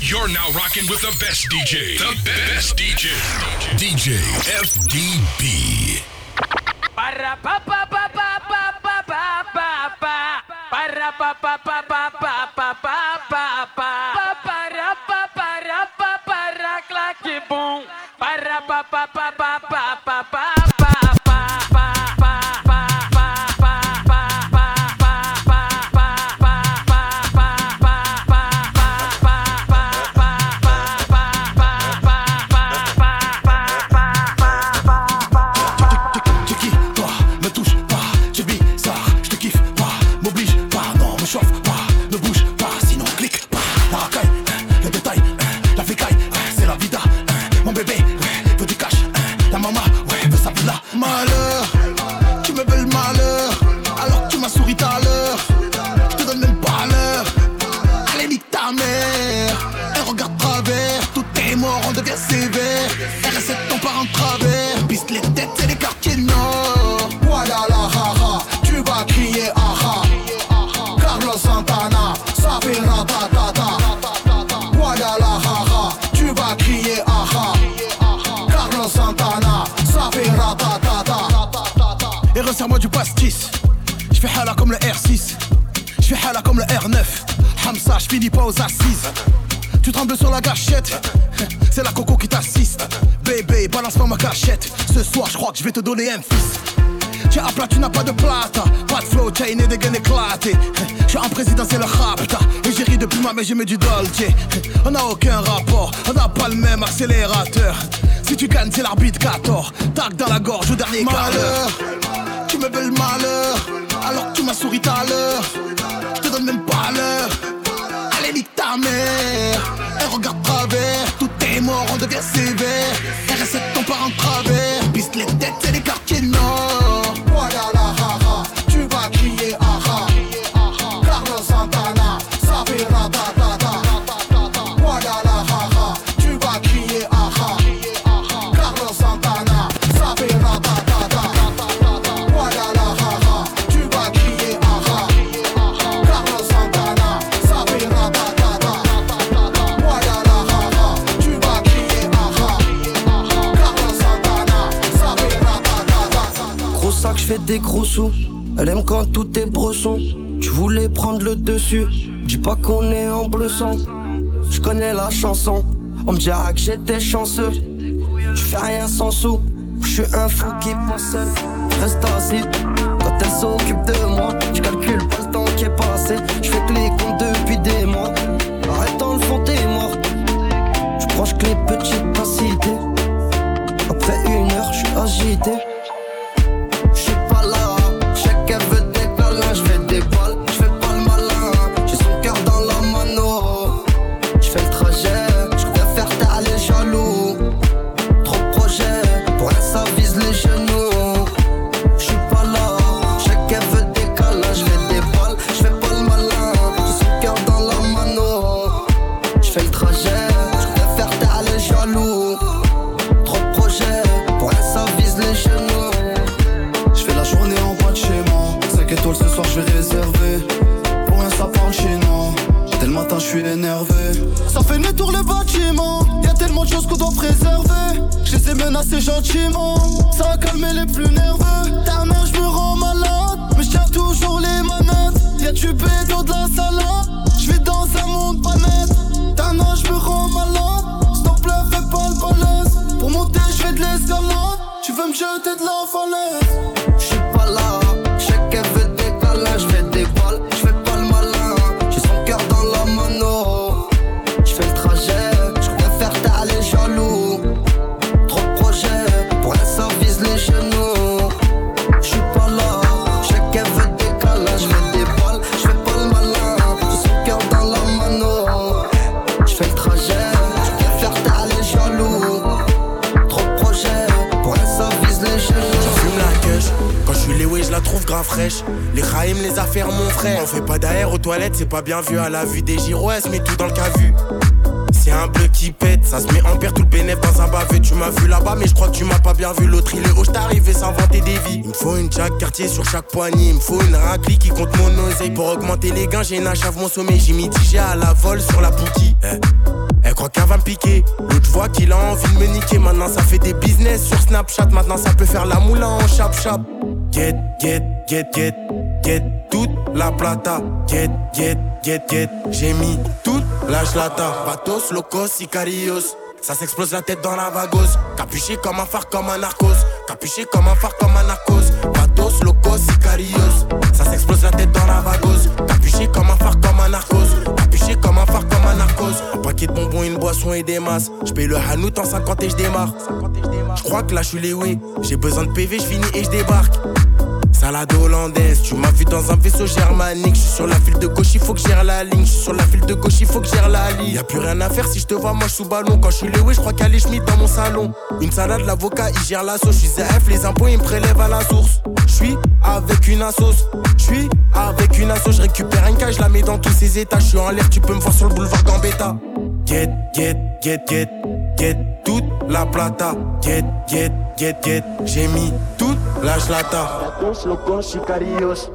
You're now rocking with the best DJ. The best DJ. DJ FDB. Para pa pa pa pa pa pa pa pa pa. Pa pa pa pa pa pa Carlos Santana, ça fait ratatata. Et resserre-moi du pastis. Je fais hala comme le R6. Je fais hala comme le R9. Hamza, je pas aux assises. Tu trembles sur la gâchette. C'est la coco qui t'assiste. Bébé, balance pas ma cachette. Ce soir, je crois que je vais te donner un fils. Tu as plat, tu n'as pas de plata. Pas de flow, chain et des gains éclatés. Je suis en président, c'est le rapta. Et j'ai ri depuis ma mais j'ai mis du Dolce. On n'a aucun rapport, on n'a pas le même accélérateur. Si tu gagnes, c'est l'arbitre 14. Tac dans la gorge au dernier Malheur, tu me veux le malheur. Alors que tu m'as souri tout à l'heure. Je te donne même pas l'heure. Allez, nique ta mère. Elle regarde travers, tout est mort, on devient sévère. RS7 ton part en travers. Piste les têtes, c'est les quartiers fais des gros sous. Elle aime quand tout est bresson. Tu voulais prendre le dessus. Dis pas qu'on est en bleu sang. Je connais la chanson. On me dira que j'étais chanceux. Tu fais rien sans sous. Je suis un fou qui pense seul. Reste assis. Quand elle s'occupe de moi, je calcule pas le temps qui est passé. Je fais que les comptes depuis des mois. Arrêtant le fond, t'es mort. Je proche que les petites pas citées. Après une heure, je suis agité. Suis énervé. Ça fait demi-tour le bâtiment. Y'a tellement de choses qu'on doit préserver. Je les ai menacés gentiment. Ça a calmé les plus nerveux. Dernière je me rends malade. Mais je toujours les manettes. Y'a du bédo de la salade. Je vis dans un monde pas net. Dernière je me rends malade. Stop le fais pas le Pour monter je fais de l'escalade. Tu veux me jeter de la falaise Les Raïm, les affaires, mon frère. On fait pas d'air aux toilettes, c'est pas bien vu à la vue des elle se met tout dans le cavu. C'est un bleu qui pète, ça se met en perd tout le bénéf dans un bavé. Tu m'as vu là-bas, mais je crois que tu m'as pas bien vu. L'autre il est haut, t'arrivé s'inventer des vies. Il me faut une jack quartier sur chaque poignée. Il me faut une raclie qui compte mon oseille. Pour augmenter les gains, j'ai une achave mon sommeil. J'ai DJ à la vol sur la bouquille. Eh. crois qu'il a envie de me niquer. Maintenant, ça fait des business sur Snapchat. Maintenant, ça peut faire la moula en chap-chap. Get, get, get, get, get toute la plata. Get, get, get, get. J'ai mis toute la chlata. Patos, locos, sicarios. Ça s'explose la tête dans la vagose. Capuché comme un phare, comme un narcos. Capuché comme un phare, comme un narcos. Patos, locos, sicarios. Ça s'explose la tête dans la vagose. Capuché comme un phare, comme un narcos. Capuché comme un phare, comme un narcos. Un paquet de bonbons, une boisson et des masses. J'paye le hanout en 50 et j'démarre. J'crois que là j'suis les. J'ai besoin de PV, j'finis et j'débarque. Salade hollandaise, tu m'as vu dans un vaisseau germanique. Je suis sur la file de gauche, il faut que gère la ligne. Je suis sur la file de gauche, il faut que gère la ligne. Y a plus rien à faire si je te vois, moi je sous ballon. Quand je suis Léo, je crois qu'elle est dans mon salon. Une salade, l'avocat, il gère la sauce. Je ZF, les impôts, ils me prélèvent à la source. Je suis avec une assos. Je suis avec une assos. Je récupère une cage, je la mets dans tous ses états. Je suis en l'air, tu peux me voir sur le boulevard Gambetta. Get, get, get, get, get toute la plata. Get, get, get, get. J'ai mis toute la chlata. Patos, locos, sicarios.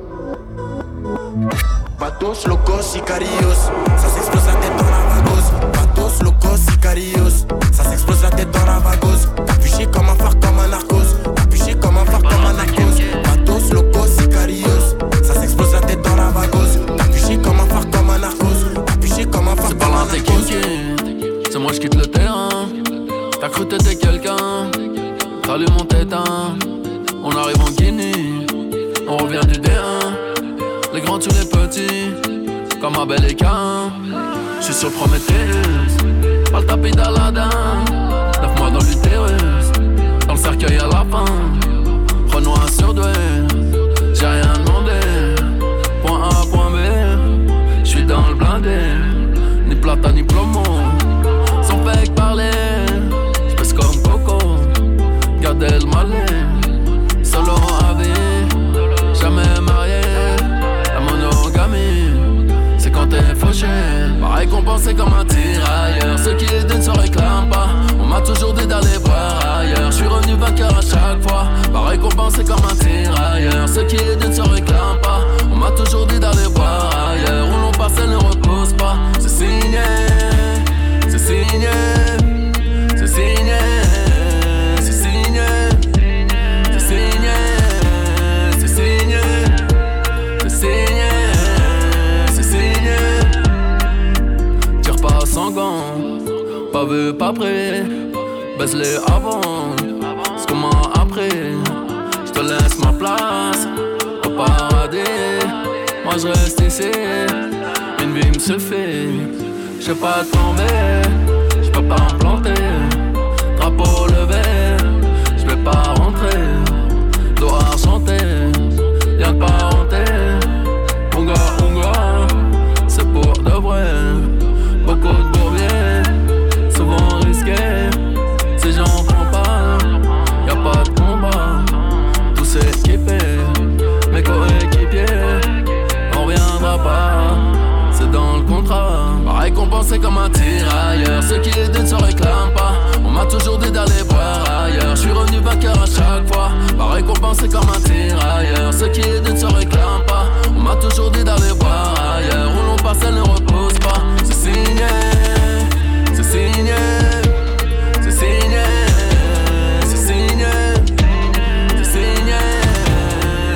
Patos, locos, sicarios. Ça s'explose la tête dans la vagose. Patos, locos, sicarios. Ça s'explose la tête dans la vagose. Capuché comme un phare, comme un narcos. Capuché comme un phare, comme un narcos. Patos, locos, sicarios. Ça s'explose la tête dans la vagose. Capuché comme un phare, comme un narcos. Capuché comme un phare, comme un narcos. C'est moi je quitte le terrain. Cru t'étais quelqu'un. Salut mon tétin. On arrive en Guinée. On revient du D1. Les grands tuent les petits. Comme Abel et Cain. J'suis sur Prometheus. Pas le tapis d'Aladin. Neuf mois dans l'utérus. Dans le cercueil à la fin. Renoir surdoué. J'ai rien demandé. Point A, point B. J'suis dans le blindé. Ni plata ni plomo. Récompensé comme un tirailleur. Ceux qui les donnent se réclament pas. On m'a toujours dit d'aller voir ailleurs. J'suis revenu vainqueur à chaque fois. Pas récompensé comme un tirailleur. Ceux qui les donnent se réclament pas. On m'a toujours dit Vu, pas prêt. Baisse-les avant. C'est comment après. J'te laisse ma place. Au paradis. Moi je reste ici. Une vie me suffit. J'sais pas tomber. J'peux pas me planter. Drapeau levé. J'vais pas penser comme un tirailleur. Ce qui est d'une se réclame pas. On m'a toujours dit d'aller voir ailleurs. Où l'on passe, elle ne repose pas. C'est signé, c'est signé, c'est signé. C'est signé, c'est signé,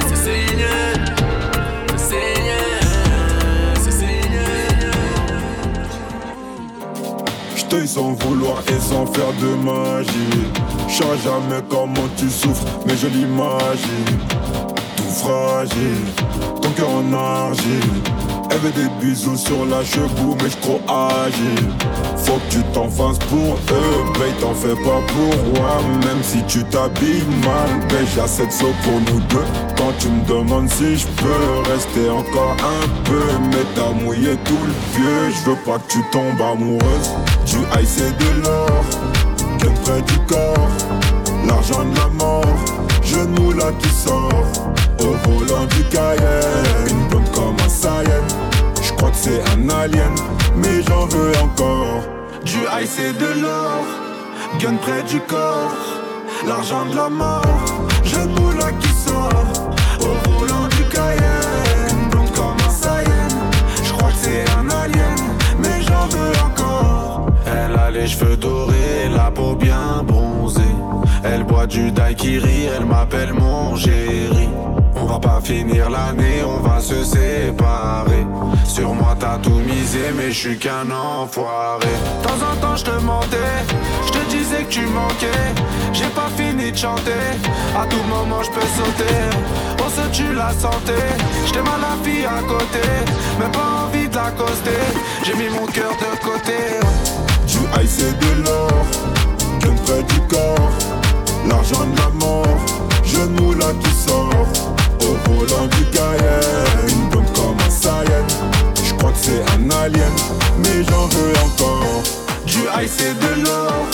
c'est signé, c'est signé, c'est signé. J'teuille sans vouloir et sans faire de magie. Jamais comment tu souffres, mais je l'imagine. Tout fragile, ton cœur en argile. Elle veut des bisous sur la cheveux, mais j't'ro agile. Faut que tu t'en fasses pour eux, babe, t'en fais pas pour moi. Même si tu t'habilles mal, babe, j'ai assez de pour nous deux. Quand tu me demandes si je peux rester encore un peu, mais t'as mouillé tout le vieux. Je veux pas que tu tombes amoureuse. Du high, de l'or, bien près du corps. L'argent de la mort, genou là qui sort. Au volant du Cayenne, une blonde comme un Saiyan. Je crois que c'est un alien, mais j'en veux encore. Du high, c'est de l'or, gun près du corps. L'argent de la mort, genou là qui sort. Au volant du Cayenne, une blonde comme un Saiyan. Je crois que c'est un alien, mais j'en veux encore. Elle a les cheveux dorés, du daiquiri, elle m'appelle mon géri. On va pas finir l'année, on va se séparer. Sur moi t'as tout misé, mais je suis qu'un enfoiré. De temps en temps je te mentais, je te disais que tu manquais. J'ai pas fini de chanter, à tout moment je peux sauter. On se tue la santé, j't'aime à la fille à côté, mais pas envie de l'accoster. J'ai mis mon cœur de côté. Du ice et de l'or, près du corps. L'argent de la mort, jeune moulin qui sort. Au volant du Cayenne, une comme un Saiyan. Je crois que c'est un alien, mais j'en veux encore. Du ice et de l'or,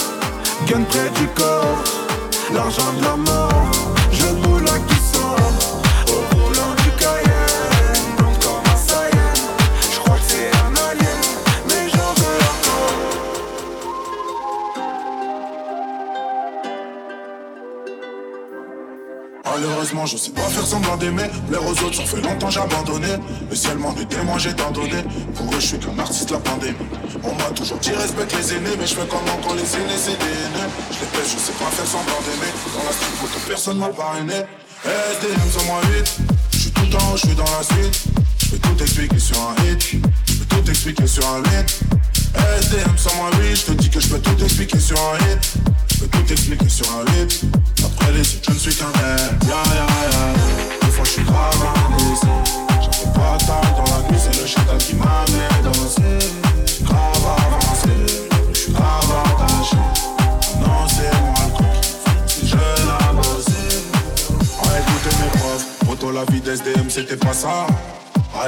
gun près du corps. L'argent de la mort, jeune moulin Je sais pas faire semblant d'aimer. Plaire aux autres, ça fait longtemps j'ai abandonné. Le ciel m'en est témoin, j'ai tant donné. Pour eux, je suis qu'un artiste, la pandémie. On m'a toujours dit respecte les aînés, mais je fais comment quand les aînés c'est des haineux. Je les pèse, je sais pas faire semblant d'aimer. Dans la street, photo, personne m'a parrainé. SDM sur moi 8. Je suis tout le temps, je suis dans la suite. Je peux tout expliquer sur un hit. Je peux tout expliquer sur un hit. SDM sur moi 8. Je te dis que je peux tout expliquer sur un hit. Je peux tout expliquer sur un hit. Les autres, je ne suis qu'un rêve. Ya ya ya. Des fois, je suis grave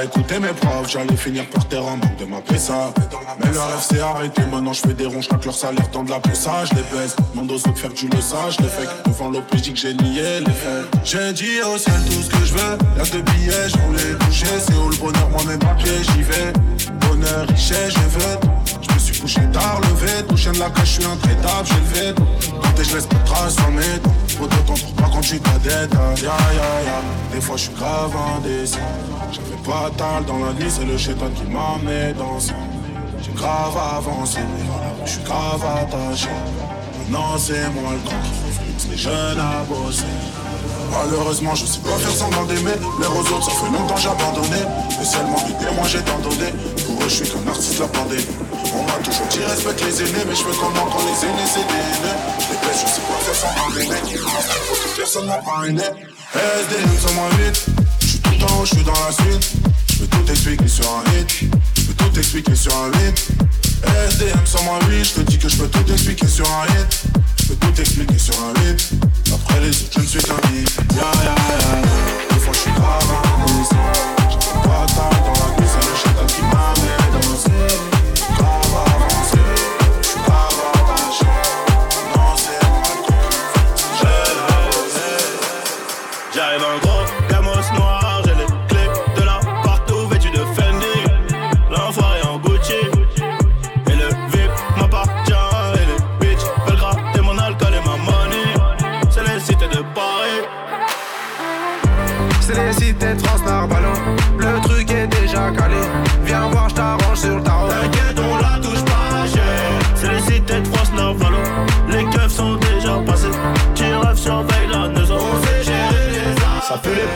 Écouter mes profs, j'allais finir par terre en manque de ma ça. Mais le rêve s'est arrêté, maintenant je fais des ronds, j'claque leur salaire, temps de la ça, je les baisse. Mon dos de faire tu le saches, les fakes. Devant l'OPJ j'ai nié les faits. J'ai dit au ciel tout ce que je veux, y'a de billets, je voulais bouger. C'est où le bonheur, moi-même papier, j'y vais. Bonheur, richesse, je veux. Couché tard, levé, touché de la cache, je suis intraitable, j'ai levé. Quand je laisse pas de traces mes dents. Autant t'en trouves pas quand tu ta dette, hein. ya ya ya. Des fois je suis grave indécis. J'avais pas tal dans la nuit, c'est le chétan qui m'a mis dans ça. J'ai grave avancé, je suis grave attaché. Maintenant c'est moi le grand qui les jeunes à bosser. Malheureusement, je sais pas faire semblant d'aimer. Les aux autres, ça fait longtemps j'ai abandonné. Mais seulement du moi j'ai tant donné. Pour eux, je suis qu'un artiste la pandémie. On m'a toujours dit respecte les aînés, mais je fais comment quand les aînés c'est des. Je les baisse, je sais pas faire semblant d'aimer. Personne m'a parrainé. SDM sur moi 8. Je suis tout le temps, je suis dans la suite. Je peux tout expliquer sur un hit. Je peux tout expliquer sur un hit. SDM sur moi 8. Je te dis que je peux tout expliquer sur un hit. Je peux tout expliquer sur un hit. Après les autres, je ne suis qu'un hit. Ya ya. Des fois, je suis grave indécis.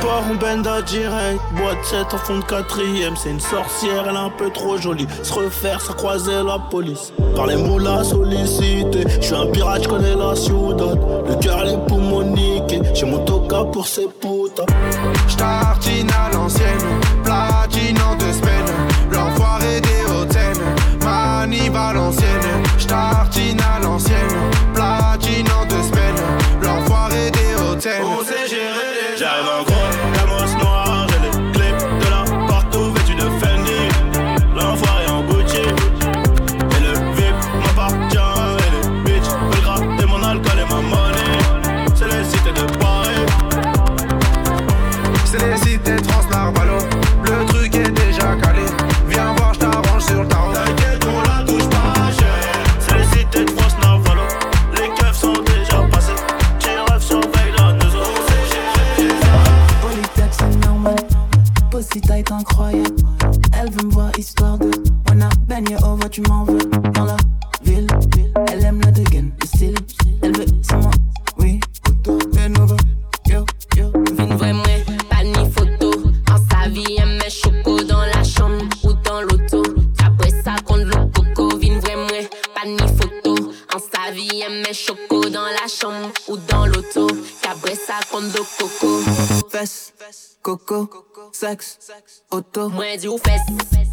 Ports, on bend à direct. Boîte 7 en fond de quatrième. C'est une sorcière, elle est un peu trop jolie. Se refaire, ça croisait la police. Par les mots, la sollicité. Je suis un pirate, je connais la ciudad. Le cœur, les poumons niqués. J'ai mon toca pour ces putes. J'tartine à l'ancienne, platine en deux semaines. L'enfoiré des hautaines, manif à seks, oto Mwen di ou fes.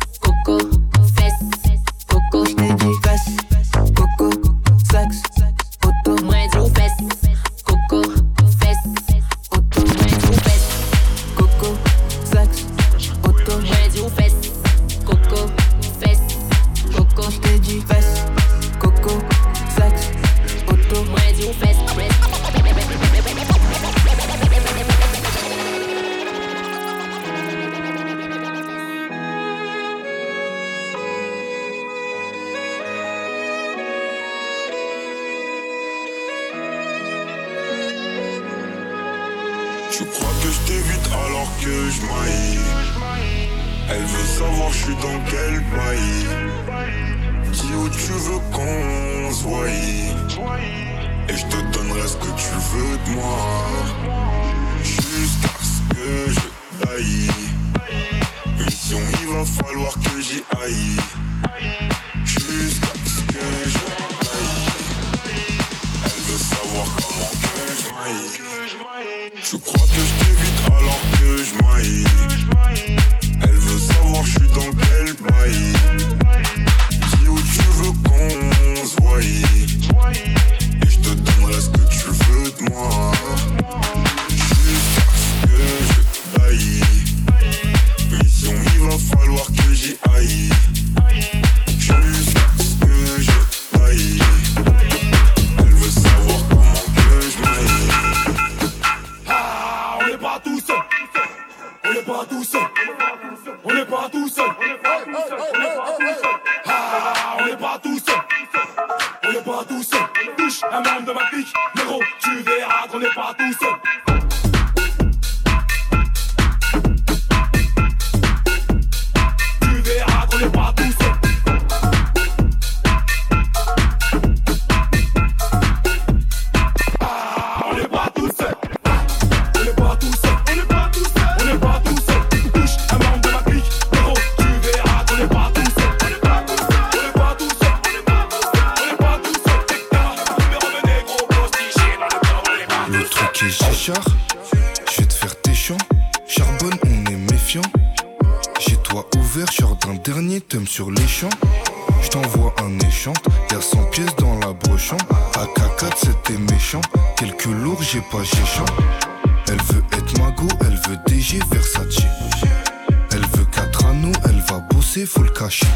Bosser, faut le cacher.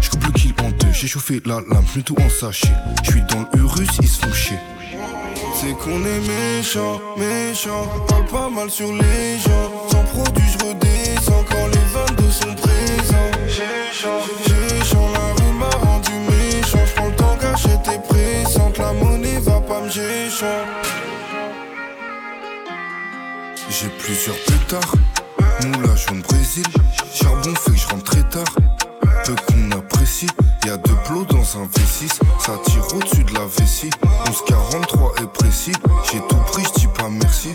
Je coupe le kill en deux, j'ai chauffé la lame, je tout en sachet. Je suis dans le Urus, ils se font chier. C'est qu'on est méchant, méchant, parle pas mal sur les gens. Sans produit, je redescends quand les 22 sont présents. Chaud, la rue m'a rendu méchant. J'prends le temps gâcher tes présentes, la monnaie va pas me. J'ai plusieurs pétards, moula jaune Brésil. Charbon fait que je rentre très tard. Peu qu'on apprécie, y'a deux plots dans un V6. Ça tire au-dessus de la vessie. 1143 est précis, j'ai tout pris, j'dis pas merci.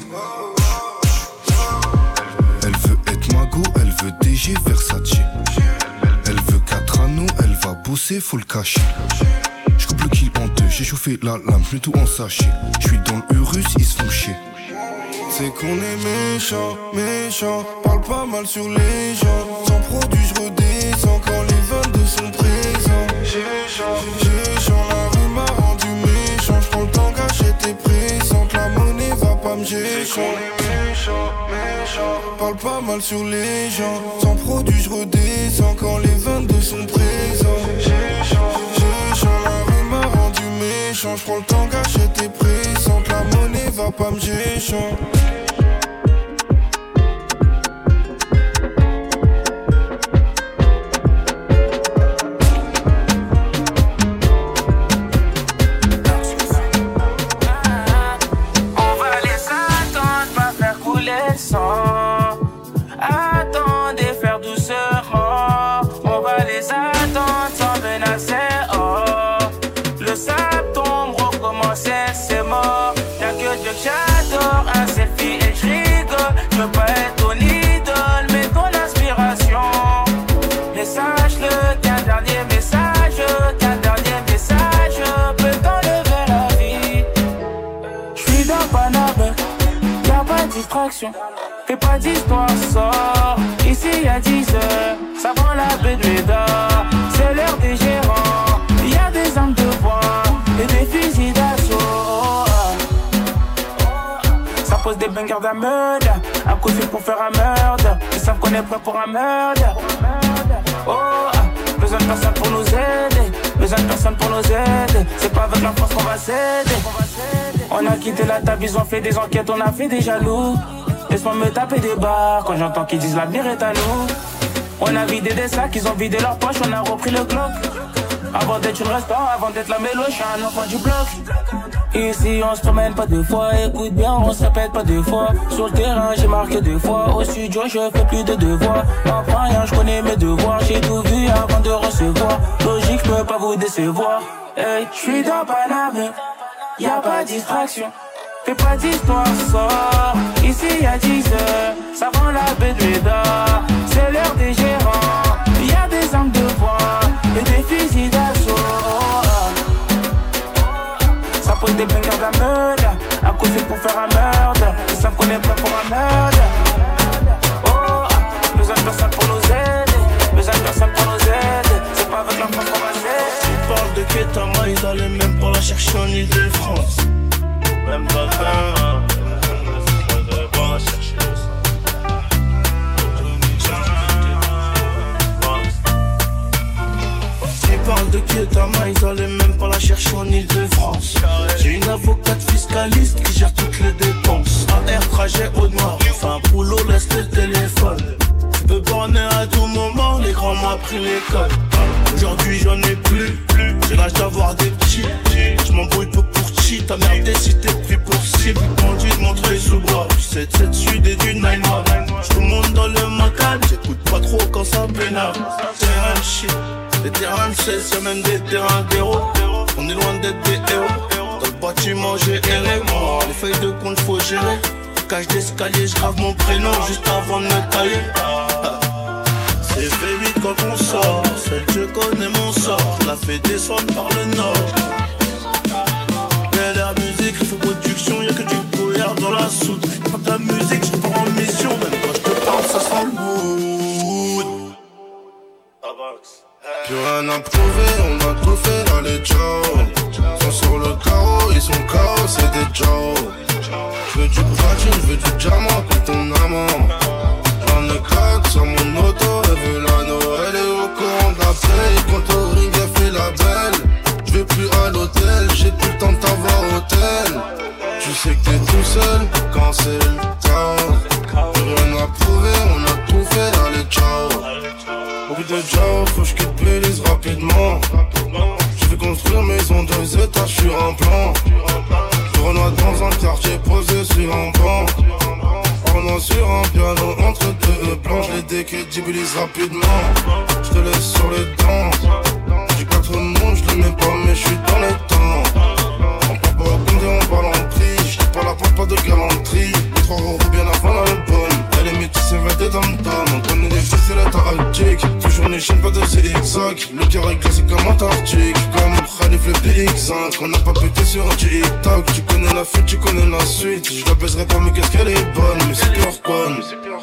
Elle veut être mago, elle veut DG Versace. Elle veut 4 anneaux, elle va bosser, faut le cacher. Je le kill en deux, j'ai chauffé la lame, je tout en sachet. Je suis dans le Urus, ils se font chier. C'est qu'on est méchant, méchant, pas mal sur les gens. Sans produit, je redescends quand les 22 sont présents. J'ai chaud, la rue m'a rendu méchant. J'prends le temps gâcher tes présentes, la monnaie va pas me méchant, méchant, parle pas mal sur les gens. Sans produit, je redescends quand les 22 sont présents. J'ai chaud, la rue m'a rendu méchant. J'prends le temps gâcher tes présentes, la monnaie va pas me géchant. Bangers d'un meurtre. Fil pour faire un meurtre. Ils savent qu'on est prêt pour un meurtre. Oh, besoin de personne pour nous aider. Besoin de personne pour nous aider. C'est pas avec la force qu'on va s'aider. On a quitté la table, ils ont fait des enquêtes, on a fait des jaloux. Laisse-moi me taper des barres quand j'entends qu'ils disent l'avenir est à nous. On a vidé des sacs, ils ont vidé leurs poches, on a repris le Glock. Avant d'être une restaurant, avant d'être la mélo, un enfant du bloc. Ici on se promène pas deux fois, écoute bien, on se répète pas deux fois. Sur le terrain j'ai marqué deux fois, au studio je fais plus de devoirs. M'apprends rien, je connais mes devoirs, j'ai tout vu avant de recevoir. Logique, je peux pas vous décevoir. Hey, je suis dans Paname, y a pas de distraction. Fais pas d'histoire, sort. Ici y'a 10 heures, ça prend la Médard. C'est l'heure des gérants, et des. Ça pose des bangers de fil pour faire un meurtre? Ils savent qu'on est prêt pour un meurtre. Oh, besoin de personne pour nous aider, besoin de personne pour nous aider. C'est pas avec force qu'on va de Ketama, ils allaient même pas la chercher en. Même fin. Ils allaient pas la chercher Tu parles de Ketama, ils allaient même pas la chercher en Ile-de-France. J'ai une avocate fiscaliste qui gère toutes les dépenses. AR trajet au noir, enfin un boulot, laisse le téléphone. Tu peux borner à tout moment, les grands m'ont appris l'école. Aujourd'hui j'en ai plus, j'ai l'âge d'avoir des petits. Je m'embrouille peu chi, t'as merdé si t'es pris pour cible. Montrer sous bois, du 7-7 sud et du 9 Je te monte dans le macan, j'écoute pas trop quand ça pénale. Terrain shit, des terrains de 16, y'a même des terrains d'héros. On est loin d'être des héros. Dans le bâtiment j'ai erré, moi. Les feuilles de compte faut gérer. Cage d'escalier, je grave mon prénom juste avant de me tailler. C'est fait vite quand on sort, seul je connais mon sort, la fais descendre par le nord. Faut production, y'a que du brouillard dans la soude. Quand la musique, je pars en mission, même quand je te parle, ça sent le mood. Plus rien à prouver, on a tout fait dans les Joe. Sont sur le carreau, ils sont KO, c'est des Joe. Je veux du platine, je veux du diamant pour ton amant. J'en ai sur mon auto, elle au courant de Vais plus à l'hôtel, j'ai plus le temps de t'avoir au hôtel. Tu sais que t'es tout seul quand c'est le chaos. Plus rien à prouver, on a tout fait les ciao. Beaucoup de ciao, faut que je quitte rapidement. Je vais construire maison deux étages sur un plan. Je renoie dans un quartier posé sur un banc. Prenant sur un piano entre deux plans, je les décrédibilise rapidement. Je te laisse sur les dents. Trop de monde, je le mets pas, mais je suis dans les temps. On parle pas on parle en prix. Je pas la porte, pas de galanterie. Les trois euros bien avant l'album. Elle est métissée, va des dom On connaît les fils, c'est la taraltique. Toujours une chaîne, pas de zigzag. Le est glacé comme Antarctique. Comme Khalif le PX5. On n'a pas pété sur un TikTok. Tu connais la fuite, tu connais la suite. Je la baiserai pas, mais qu'est-ce qu'elle est bonne? Mais c'est pure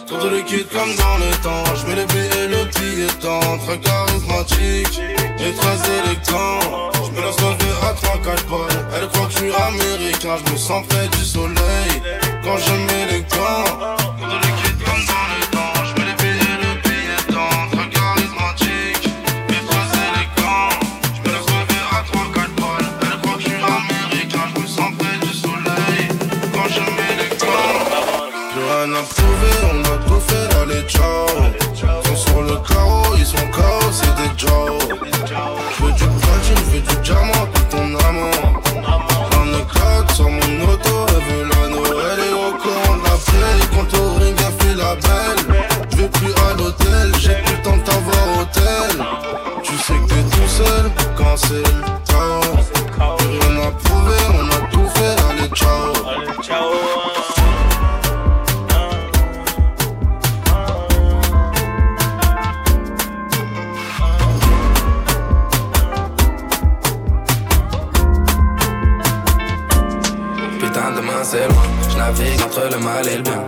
Trop de liquide comme dans le temps. Je mets les billets, le billet temps. Très charismatique et très électant. Je me laisse lever à 3-4 balles. Elle croit que je suis américain. Je me sens près du soleil quand je mets les gants. On a tout fait les ciao. Sont sur le carreau, ils sont KO, c'est des Joe. Je veux du platine, je veux du diamant pour ton amant. Ai quatre sur mon auto, elle veut l'anneau. Elle est au courant de la paye, quand au ring elle fait la belle. Je vais plus à l'hôtel, j'ai plus le temps de t'avoir hôtel. Tu sais que t'es tout seul quand c'est le chaos. Plus rien à on a tout fait, allez ciao. Mal et le bien.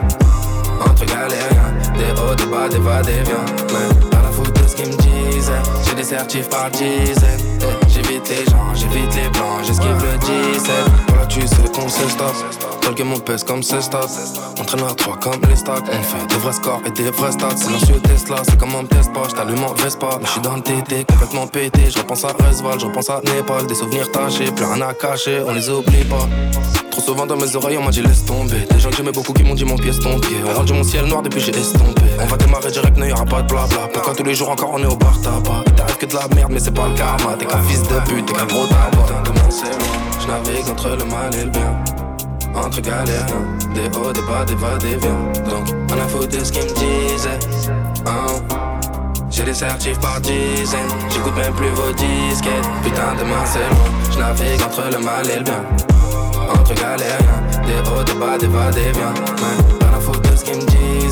Entre galériens, des hauts, des bas, des va, des viens. Mais à la de ce qu'ils me j'ai des certifs par dizaines. J'évite les gens, j'évite les blancs, j'esquive le 17. Tu sais qu'on se stop. Quelques mon pèse comme ce stop. On traîne à trois comme les stocks. On fait des vrais scores et des vrais stats. Silencieux Tesla, c'est comme un test pas. J't'allume en Vespa. Mais j'suis dans le TT, complètement pété. Je repense à Resval, je repense à Népal. Des souvenirs tachés, plus rien à cacher, on les oublie pas. Trop souvent dans mes oreilles, on m'a dit laisse tomber. Des gens que j'aimais beaucoup qui m'ont dit mon pied est ton pied. On rendu mon ciel noir depuis j'ai estompé. On va démarrer direct, n'y aura pas de blabla. Pourquoi tous les jours encore on est au bar tabac? T'arrives que de la merde, mais c'est pas le karma. T'es qu'un fils de pute, t'es qu'un gros tabac. Je navigue entre le mal et le bien. Entre galères, des hauts, des bas, des va, des viens. Donc, on a foutu ce qu'ils me disaient. Hein. J'ai des certifs par dizaines, j'écoute même plus vos disquettes. Putain, demain c'est moi, je navigue entre le mal et le bien. Entre galériens, des hauts, des bas, des va, des viens.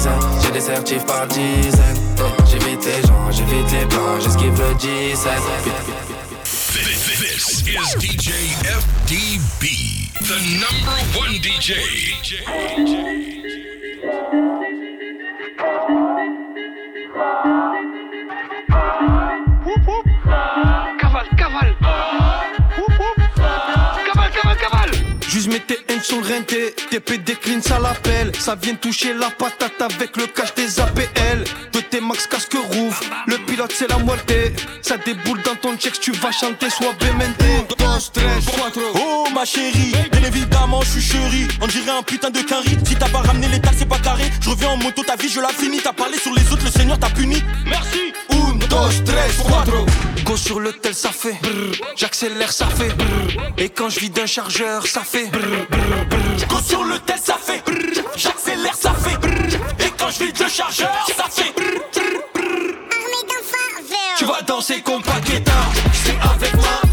Disaient. J'ai des certifs par dizaines. J'évite les gens, j'évite les blancs, j'esquive le 17. This is DJ FDB, the number one DJ. traîne sur le. TP décline, ça l'appelle. Ça vient toucher la patate avec le cash des APL. De tes max casque rouf. Le pilote, c'est la muerte. Ça déboule dans ton check, tu vas chanter, soit BMNT. Oh ma chérie, bien évidemment, je suis chérie. On dirait un putain de carry. Si t'as pas ramené les taxes, c'est pas carré. Je reviens en moto, ta vie, je la finis. T'as parlé sur les autres, le Seigneur t'a puni. Merci. 2, 3, 4 Go sur le tel, ça fait. J'accélère, ça fait. Et quand je vis d'un chargeur, ça fait. Go sur le tel, ça fait. J'accélère, ça fait. Et quand je vis d'un chargeur, ça fait. Tu vas danser comme Paqueta C'est avec moi.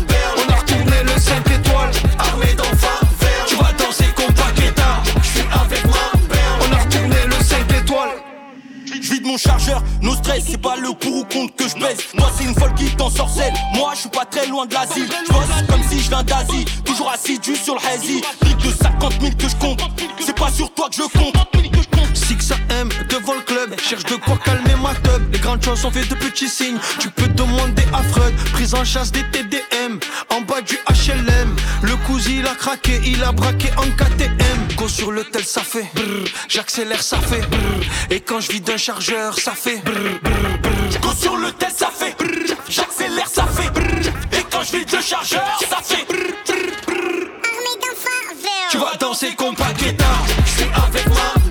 Chargeur, no stress, c'est pas le pour ou contre que je baisse. Toi, c'est une folle qui t'ensorcelle. Moi, je suis pas très loin de l'asile. Je bosse comme si je viens d'Asie. Toujours assidu sur le hazy. Brique de 50 000 que je compte. C'est pas sur toi que je compte. Six à M devant le club, cherche de quoi calmer ma teub. Les grandes choses sont faites de petits signes. Tu peux demander à Freud, prise en chasse des TDM. En bas du HLM, le cousin il a craqué, il a braqué en KTM. Go sur le tel, ça fait brrr. J'accélère, ça fait brrr. Et quand je vis d'un chargeur, ça fait brrr, brrr. Go sur le tel, ça fait. brrr. J'accélère, ça fait. brrr. Et quand je vis de chargeur, ça fait. brrr, brrr, brrr. Tu vas danser comme Paqueta. Je suis avec ma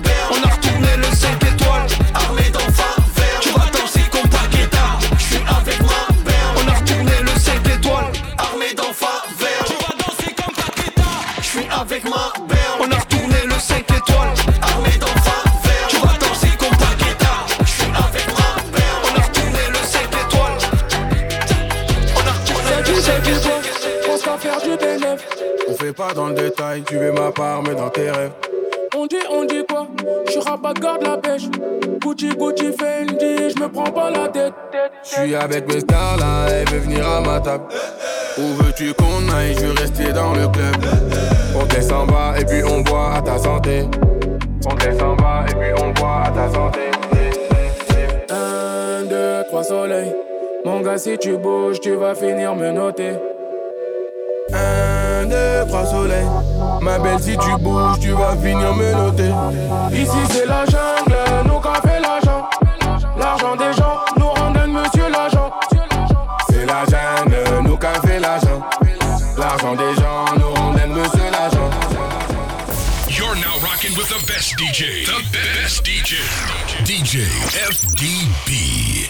avec ma belle. On a retourné le 5 étoiles. Armé d'enfants verts. Tu vas danser comme Paqueta. Je suis avec ma belle. On a retourné le 5 étoiles. On a retourné le 5 étoiles. Pense qu'à faire du bénéf. On fait pas dans le détail, tu veux ma part, mais dans tes rêves. On dit, on dit quoi? Je suis rabat garde la pêche. Gucci, Gucci, Fendi, je me prends pas la tête. Je suis avec mes stars là, elle veut venir à ma table. Où veux-tu qu'on aille? Je veux rester dans le club. On descend bas et puis on boit à ta santé. On descend bas et puis on boit à ta santé. Un, deux, trois soleils. Mon gars, si tu bouges, tu vas finir me noter. Un, deux, trois soleils. Ma belle, si tu bouges, tu vas finir me noter. Ici c'est la jungle, nous fait l'argent. L'argent des gens nous rendent monsieur l'agent. C'est la jungle, L'argent des gens nous rendent monsieur l'agent. You're now rocking with the best DJ. The best DJ. DJ FDB.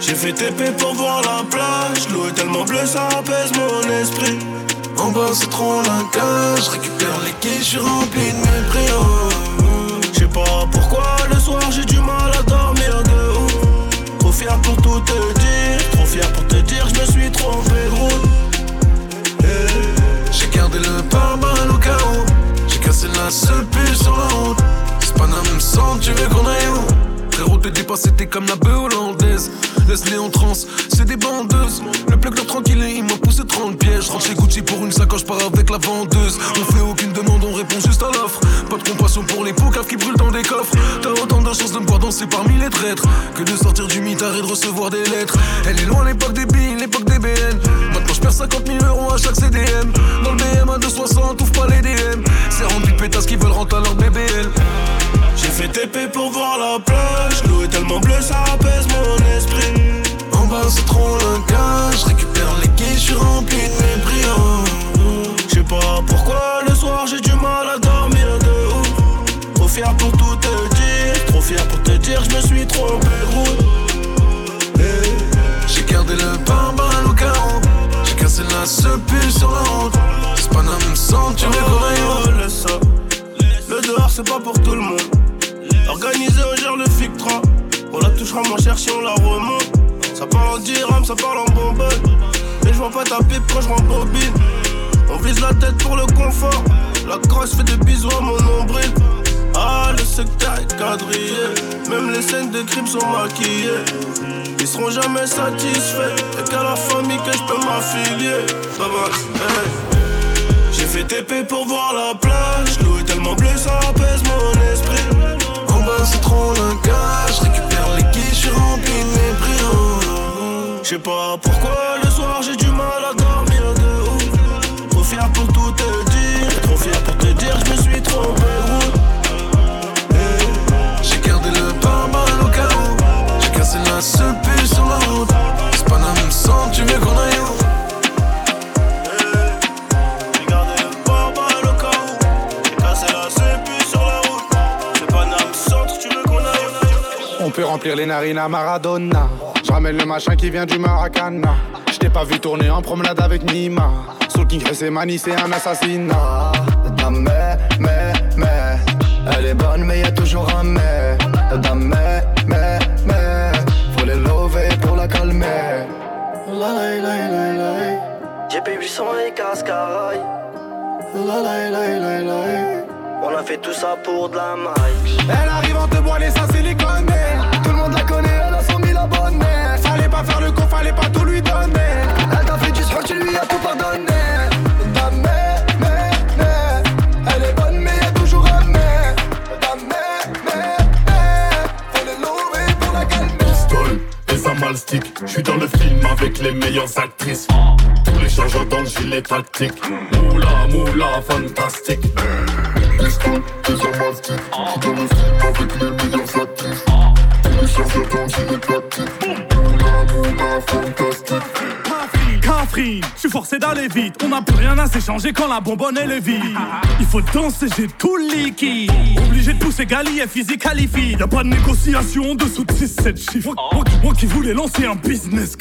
J'ai fait TP pour voir la plage. L'eau est tellement bleue, ça apaise mon esprit. En bas, c'est trop la cage. Récupère les quais, je suis rempli de mépris. oh, pourquoi le soir j'ai du mal à dormir de ouf. Trop fier pour tout te dire. Trop fier pour te dire, je me suis trompé de route. Eh, J'ai gardé le pare-balles au cas où. J'ai cassé la seule puce sur la route. C'est pas la même sang, tu veux qu'on aille où? Frérot, t'es dépassé, t'es comme la bœuf hollandaise. Laisse-les en transe, c'est des bandeuses. Le plug leur tranquille et il m'a poussé 30 pièges. Rentre chez Gucci pour une sacoche, pars avec la vendeuse. On fait aucune demande, on répond juste à l'offre. Pas de compassion pour les pots qui brûlent dans des coffres. T'as autant de chance de me voir danser parmi les traîtres que de sortir du mitard et de recevoir des lettres. Elle est loin l'époque des billes, l'époque des BN. Maintenant je perds 50 000 euros à chaque CDM. Dans le BM à 260, ouvre pas les DM. C'est rempli de pétasses qui veulent rentrer à leur BBL. J'ai fait TP pour voir la plage. L'eau est tellement bleue, ça apaise mon esprit. C'est trop le Je récupère les quais, je suis rempli de brillants. Je sais pas pourquoi le soir j'ai du mal à dormir de ouf. Trop fier pour tout te dire. Trop fier pour te dire, je me suis trompé ça parle en. Mais je vois pas ta pipe quand je bobine On vise la tête pour le confort. La crosse fait des bisous à mon nombril. Ah, le secteur est quadrillé. Même les scènes de crime sont maquillées. Ils seront jamais satisfaits. Y'a qu'à la famille que je peux m'affilier. J'ai fait TP pour voir la plage. L'eau est tellement bleue, ça apaise mon esprit c'est trop le gars. Sais pas pourquoi le soir j'ai du mal à dormir de ouf. Trop fier pour tout te dire, trop fier pour te dire, je me suis trompé. J'ai gardé le pare-balles au cas où. J'ai cassé la seule puce sur la route. C'est pas la même sang, tu veux qu'on aille où? Peut remplir les narines à Maradona. Je ramène le machin qui vient du Maracana. Je t'ai pas vu tourner en promenade avec Nima. Soul King et Mani, c'est un assassinat. Dame, mais, mais, mais. Elle est bonne, mais y a toujours un mais. Dame, mais, mais, mais. Faut les lever pour la calmer. La la la la la. GP800 et cascaraille. La la la la la. On a fait tout ça pour de la maille. Elle arrive en te boire ça c'est les Tout pas faire le con, fallait pas tout lui donner. Elle t'a fait du sport, tu lui as tout pardonné. Ta mais, mais, mais. Elle est bonne, mais y'a toujours un mais. Ta mais, mais, mais. Faut les louer pour la calmer. Pistole, et un mal stick. J'suis dans le film avec les meilleures actrices. Tous les changements dans le gilet tactique. Moula, moula, fantastique pistole, des armes J'suis dans le film avec les meilleurs actifs Tous les chargeurs dans le gilet tactique Fantastique je suis forcé d'aller vite. On n'a plus rien à s'échanger quand la bonbonne est vide. Il faut danser, j'ai tout liquide. Obligé de pousser Gali et physique qualifie. Y'a pas de négociation dessous de 6-7 chiffres. Moi, qui voulais lancer un business.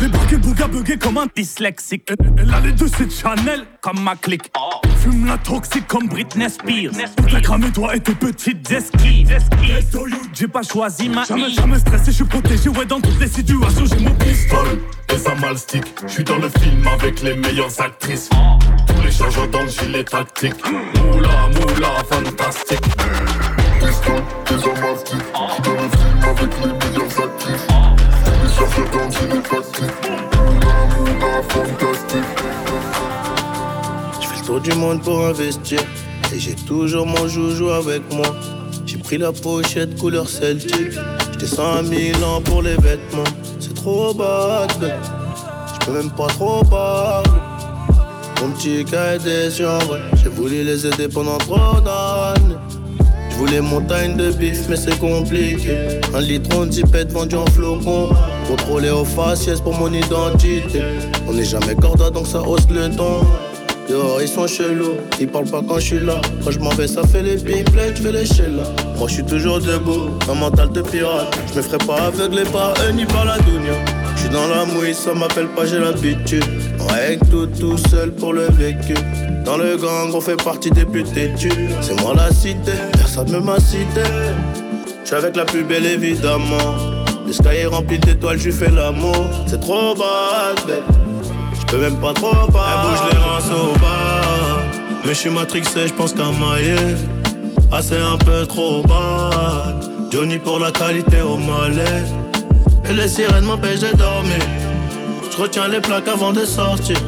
J'ai barqué bouga bugué comme un dyslexique. Elle a les deux, c'est Chanel comme ma clique. Fume la toxique comme Britney Spears. T'as cramé toi et tes petites esquives. J'ai pas choisi ma Jamais, jamais stressé, je suis protégé. Ouais, dans toutes les situations, j'ai mon pistolet. Et ça mal stick, je suis dans le film avec les meilleures actrices. Tous les chargeurs dans le gilet tactique. Moula, moula, fantastique. Pistol, des armes stick, je suis dans le film avec les meilleures actrices. Tous les chargeurs dans le gilet tactique. Moula, moula, fantastique. Tour du monde pour investir. Et j'ai toujours mon joujou avec moi. J'ai pris la pochette couleur celtique. J'descends à Milan pour les vêtements. C'est trop bad, J'peux même pas trop parler. Mon petit cas est vrai. J'ai voulu les aider pendant trop d'années. J'voulais montagne de bif, mais c'est compliqué. Un litre de zipette vendu en flocon. Contrôlé au faciès pour mon identité. On n'est jamais corda donc ça hausse le ton. Dehors ils sont chelous, ils parlent pas quand je suis là. Quand je m'en vais, ça fait les biplets, je fais les là. Moi je suis toujours debout, un mental de pirate. Je me ferai pas aveugler par eux ni par la dounia. Je suis dans la mouille, ça m'appelle pas, j'ai l'habitude. On règle tout tout seul pour le vécu. Dans le gang, on fait partie des plus têtus. C'est moi la cité, personne ne m'a cité. Je suis avec la plus belle évidemment. Le sky est rempli d'étoiles, je fais l'amour. C'est trop bad, je peux même pas trop pas. Elle bouge les reins au bas. Mais je suis matrixé, je pense qu'à mailler. Ah, c'est un peu trop bad. Johnny pour la qualité au malais. Et les sirènes m'empêchent de dormir. Je retiens les plaques avant de sortir.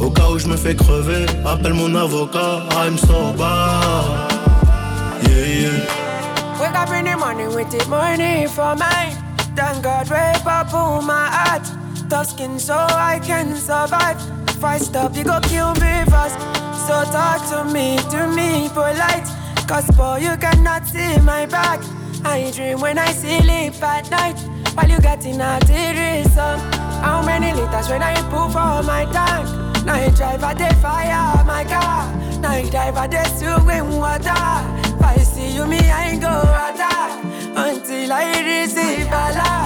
Au cas où je me fais crever, appelle mon avocat, I'm so bad. Yeah, yeah. Wake up in the morning with the money for mine. Thank God, wake up on my heart. Tough skin so I can survive. If I stop, you go kill me first. So talk to me, to me polite. Cause boy, you cannot see my back. I dream when I sleep at night. While you getting out the some. How many liters when I pull for my tank? Night driver, they fire my car. Night driver, they swim water. If I see you, me, I ain't go attack. Until I receive a lot.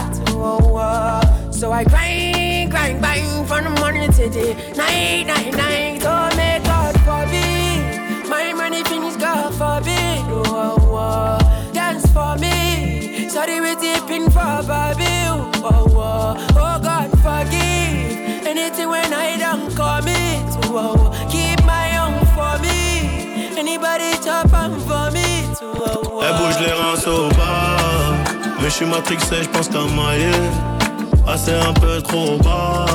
So I grind, grind, grind from the morning to the night, night, night. So may God forbid. My money finish, God forbid. Whoa, whoa. Dance for me. Sorry, we're tipping for Bobby. Whoa, whoa. Oh, God forgive. Anything when I don't commit. Whoa, whoa. Keep my own for me. Anybody chop on for me. Whoa, whoa. Elle bouge les reins au bas. Mais je suis matrixé, je pense qu'à. Ah, c'est un peu trop bas.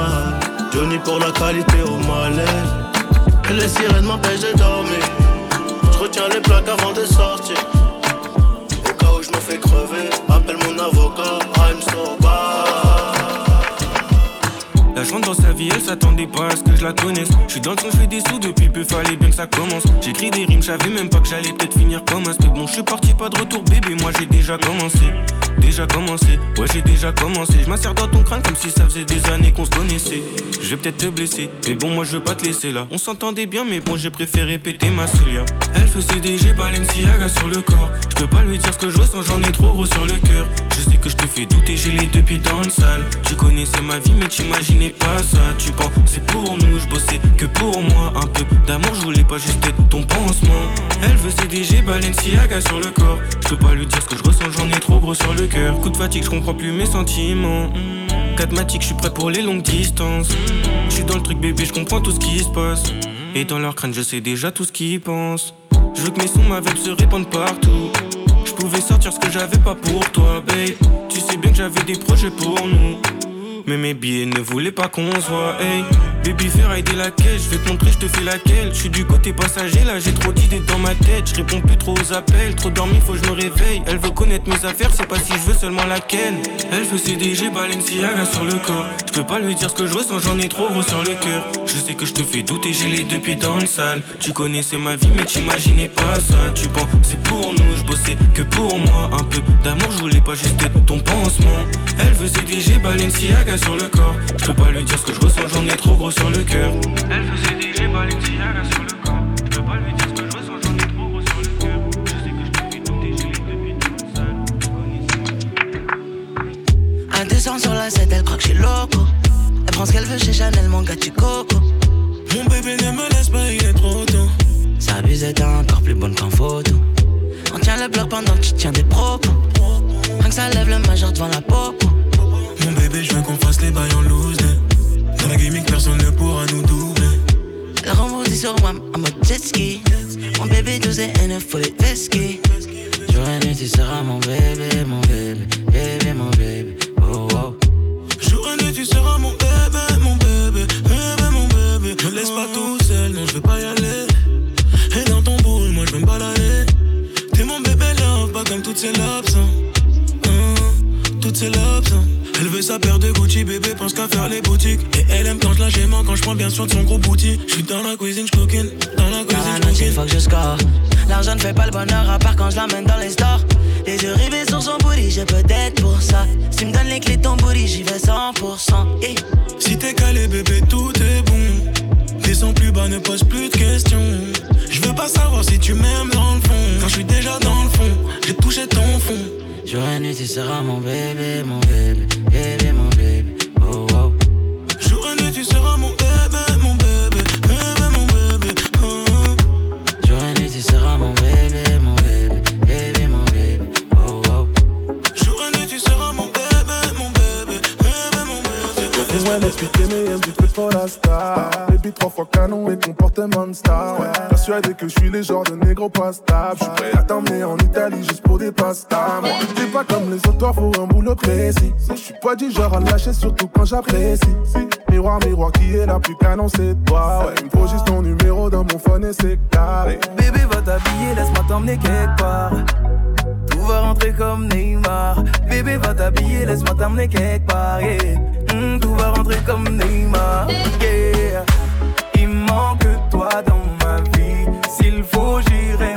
Johnny pour la qualité au malais. Les sirènes m'empêchent de dormir. Je retiens les plaques avant de sortir. Chante dans sa vie, elle s'attendait pas à ce que je la connaisse. Je suis dans le son, je fais des sous depuis peu, fallait bien que ça commence. J'écris des rimes, je savais même pas que j'allais peut-être finir comme un bon, je suis parti, pas de retour, bébé, moi j'ai déjà commencé. Déjà commencé, ouais j'ai déjà commencé. Je m'insère dans ton crâne comme si ça faisait des années qu'on se connaissait. Je vais peut-être te blesser, mais bon, moi je veux pas te laisser là. On s'entendait bien, mais bon, j'ai préféré péter ma soulière. Elle faisait des G Balenciaga sur le corps. Je peux pas lui dire ce que je ressens, j'en ai trop gros sur le cœur. Je sais que je te fais douter, j'ai les deux pieds dans le sale. Tu connaissais ma vie, mais t'imaginais pas ça. Tu penses, c'est pour nous, je bossais que pour moi. Un peu d'amour, je voulais pas juste être ton pansement. Elle veut CDG Balenciaga sur le corps. Je peux pas lui dire ce que je ressens, j'en ai trop gros sur le cœur. Coup de fatigue, je comprends plus mes sentiments. Catmatique, je suis prêt pour les longues distances. Je suis dans le truc, bébé, je comprends tout ce qui se passe. Et dans leur crâne, je sais déjà tout ce qu'ils pensent. Je veux que mes sons, ma vibe se répandent partout. Je pouvais sortir ce que j'avais pas pour toi, babe. Tu sais bien que j'avais des projets pour nous. Mais mes billets ne voulaient pas qu'on se voit, hey Baby fais rider la caisse, je vais te montrer, je te fais laquelle. Je suis du côté passager, là j'ai trop d'idées dans ma tête. Je réponds plus trop aux appels, trop dormi, faut que je me réveille. Elle veut connaître mes affaires, c'est pas si je veux seulement laquelle. Elle veut CDG, Balenciaga sur le corps. Je peux pas lui dire ce que je ressens, j'en ai trop gros sur le cœur. Je sais que je te fais douter, j'ai les deux pieds dans le sale. Tu connaissais ma vie mais t'imaginais pas ça. Tu penses c'est pour nous, je bossais que pour moi. Un peu d'amour, je voulais pas juste être ton pansement. Elle veut CDG, Balenciaga sur le corps. Je peux pas lui dire ce que je ressens, j'en ai trop gros sur le cœur. Elle faisait des Balenciaga sur le corps. Je peux pas lui dire ce que je ressens, j'en ai trop gros sur le cœur. Je sais que je j'ai les sale. Indécent sur la 7, elle croit que je suis loco. Elle prend ce qu'elle veut chez Chanel, mon gars, tu coco. Mon bébé ne me laisse pas, il est trop tôt. Sa bise est encore plus bonne qu'en photo. On tient le bloc pendant que tu tiens des propos. Rien que ça lève le majeur devant la popo. Mon bébé, je veux qu'on fasse les bails en loose. Mon bébé 12 et N, faut les. Jour et tu seras mon bébé, mon bébé, bébé, mon bébé. Oh, oh. Jour et tu seras mon sa paire de Gucci, bébé pense qu'à faire les boutiques. Et elle aime quand je la quand je prends bien soin de son gros bouti. Je suis dans la cuisine, je coquine. Dans la cuisine, coquine. faut que je score. L'argent ne fait pas le bonheur à part quand je l'emmène dans les stores. Les yeux rivés sur son booty, j'ai peut-être pour ça. Si me donnes les clés de ton booty, j'y vais 100%. Hey. Si t'es calé, bébé, tout est bon. Descends plus bas, ne pose plus de questions. Je veux pas savoir si tu m'aimes dans le fond. Quand je suis déjà dans le fond, j'ai touché ton fond. Jour et nuit, tu seras mon bébé, mon bébé, bébé, mon bébé. Oh, oh. Jour et nuit, tu seras mon bébé, mon bébé, bébé, mon bébé. Oh, oh. Jour et nuit, tu seras mon bébé, mon bébé, bébé, mon bébé. Oh, oh. Jour et nuit, tu seras mon bébé, mon bébé, bébé, mon bébé. Dis-moi d'expliquer, mais aime du truc pour la star. bite trois fois canon et comportement star. Persuadé que je suis les genres de négro pas stable. Je suis prêt à t'emmener en Italie juste pour des pastas. Moi, t'es pas comme les autres, toi faut un boulot précis. Je suis pas du genre à lâcher, surtout quand j'apprécie. Miroir, miroir, qui est la plus canon, c'est toi. Il me faut juste ton numéro dans mon phone et c'est carré. Bébé va t'habiller, laisse-moi t'emmener quelque part. Tout va rentrer comme Neymar. Bébé va t'habiller, laisse-moi t'emmener quelque part. yeah. Mm, tout va rentrer comme Neymar. Que toi dans ma vie. S'il faut, j'irai.